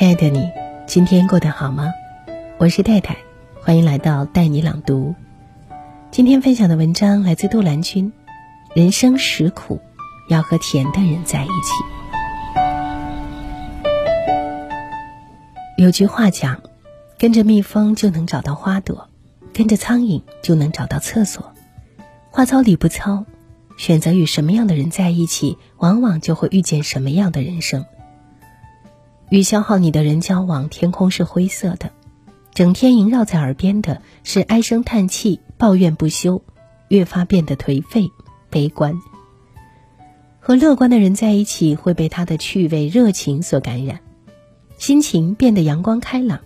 亲爱的你，今天过得好吗？我是太太，欢迎来到带你朗读。今天分享的文章来自杜兰君。人生实苦，要和甜的人在一起。有句话讲：跟着蜜蜂就能找到花朵，跟着苍蝇就能找到厕所。话糙理不糙，选择与什么样的人在一起，往往就会遇见什么样的人生。与消耗你的人交往，天空是灰色的；整天萦绕在耳边的是唉声叹气、抱怨不休，越发变得颓废、悲观。和乐观的人在一起，会被他的趣味、热情所感染，心情变得阳光开朗，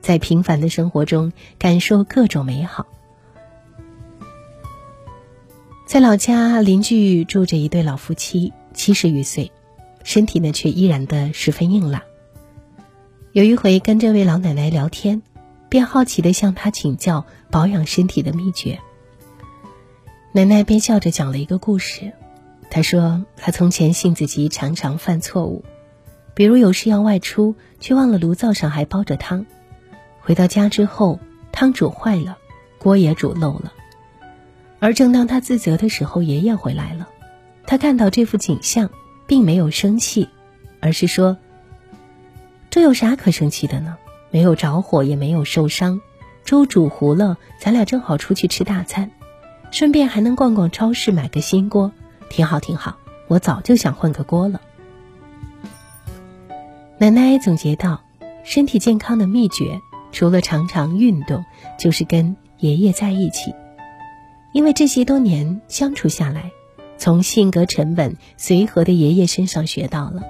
在平凡的生活中感受各种美好。在老家，邻居住着一对老夫妻，七十余岁，身体呢却依然的十分硬朗。有一回跟这位老奶奶聊天，便好奇的向她请教保养身体的秘诀。奶奶便笑着讲了一个故事，她说她从前性子急，常常犯错误，比如有事要外出，却忘了炉灶上还煲着汤，回到家之后汤煮坏了，锅也煮漏了。而正当她自责的时候，爷爷回来了，他看到这幅景象，并没有生气，而是说。这有啥可生气的呢？没有着火，也没有受伤，粥煮糊了，咱俩正好出去吃大餐，顺便还能逛逛超市买个新锅，挺好挺好。我早就想换个锅了。奶奶总结道：“身体健康的秘诀，除了常常运动，就是跟爷爷在一起。因为这些多年相处下来，从性格沉稳随和的爷爷身上学到了。”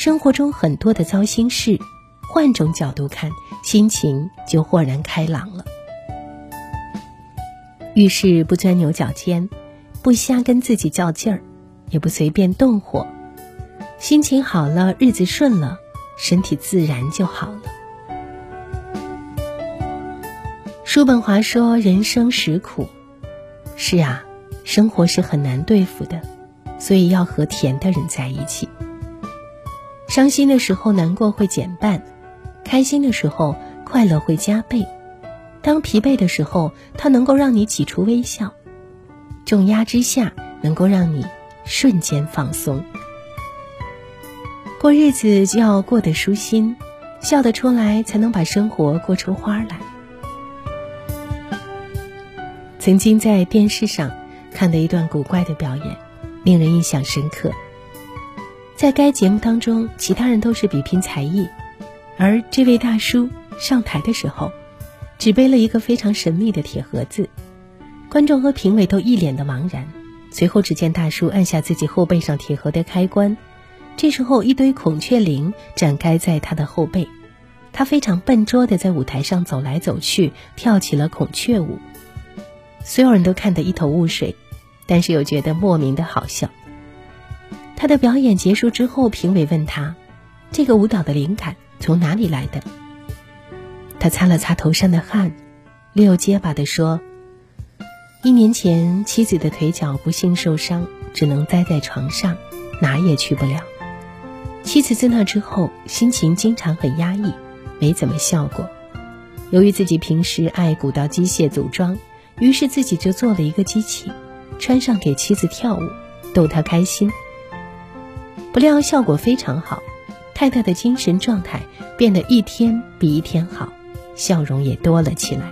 生活中很多的糟心事，换种角度看，心情就豁然开朗了。遇事不钻牛角尖，不瞎跟自己较劲儿，也不随便动火，心情好了，日子顺了，身体自然就好了。叔本华说：“人生实苦。”是啊，生活是很难对付的，所以要和甜的人在一起。伤心的时候，难过会减半；开心的时候，快乐会加倍。当疲惫的时候，它能够让你挤出微笑；重压之下，能够让你瞬间放松。过日子就要过得舒心，笑得出来，才能把生活过出花来。曾经在电视上看的一段古怪的表演，令人印象深刻。在该节目当中，其他人都是比拼才艺，而这位大叔上台的时候，只背了一个非常神秘的铁盒子。观众和评委都一脸的茫然。随后，只见大叔按下自己后背上铁盒的开关，这时候一堆孔雀翎展开在他的后背，他非常笨拙的在舞台上走来走去，跳起了孔雀舞。所有人都看得一头雾水，但是又觉得莫名的好笑。他的表演结束之后，评委问他：“这个舞蹈的灵感从哪里来的？”他擦了擦头上的汗，略有结巴地说：“一年前，妻子的腿脚不幸受伤，只能待在床上，哪也去不了。妻子自那之后，心情经常很压抑，没怎么笑过。由于自己平时爱鼓捣机械组装，于是自己就做了一个机器，穿上给妻子跳舞，逗她开心。”不料效果非常好，太太的精神状态变得一天比一天好，笑容也多了起来。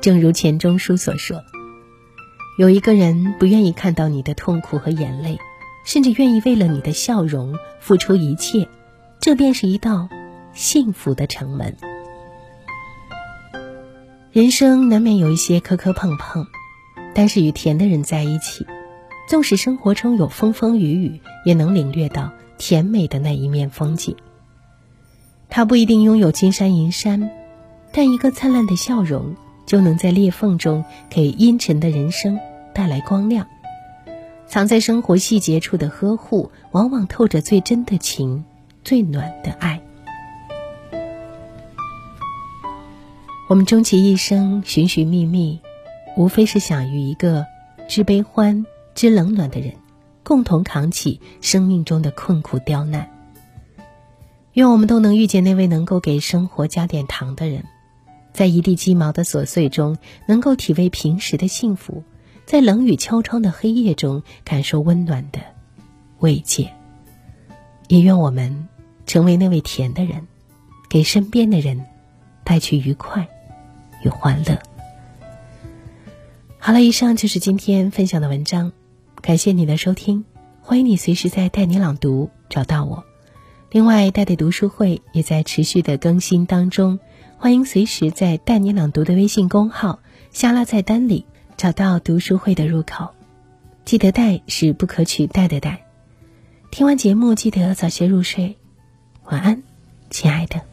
正如钱钟书所说：“有一个人不愿意看到你的痛苦和眼泪，甚至愿意为了你的笑容付出一切，这便是一道幸福的城门。”人生难免有一些磕磕碰碰，但是与甜的人在一起。纵使生活中有风风雨雨，也能领略到甜美的那一面风景。他不一定拥有金山银山，但一个灿烂的笑容就能在裂缝中给阴沉的人生带来光亮。藏在生活细节处的呵护，往往透着最真的情，最暖的爱。我们终其一生寻寻觅觅，无非是想与一个知悲欢。知冷暖的人，共同扛起生命中的困苦刁难。愿我们都能遇见那位能够给生活加点糖的人，在一地鸡毛的琐碎中能够体味平时的幸福，在冷雨敲窗的黑夜中感受温暖的慰藉。也愿我们成为那位甜的人，给身边的人带去愉快与欢乐。好了，以上就是今天分享的文章，感谢你的收听，欢迎你随时在带你朗读找到我。另外，带带读书会也在持续的更新当中，欢迎随时在带你朗读的微信公号下拉菜单里找到读书会的入口。记得“带”是不可取代的“带”。听完节目，记得早些入睡，晚安，亲爱的。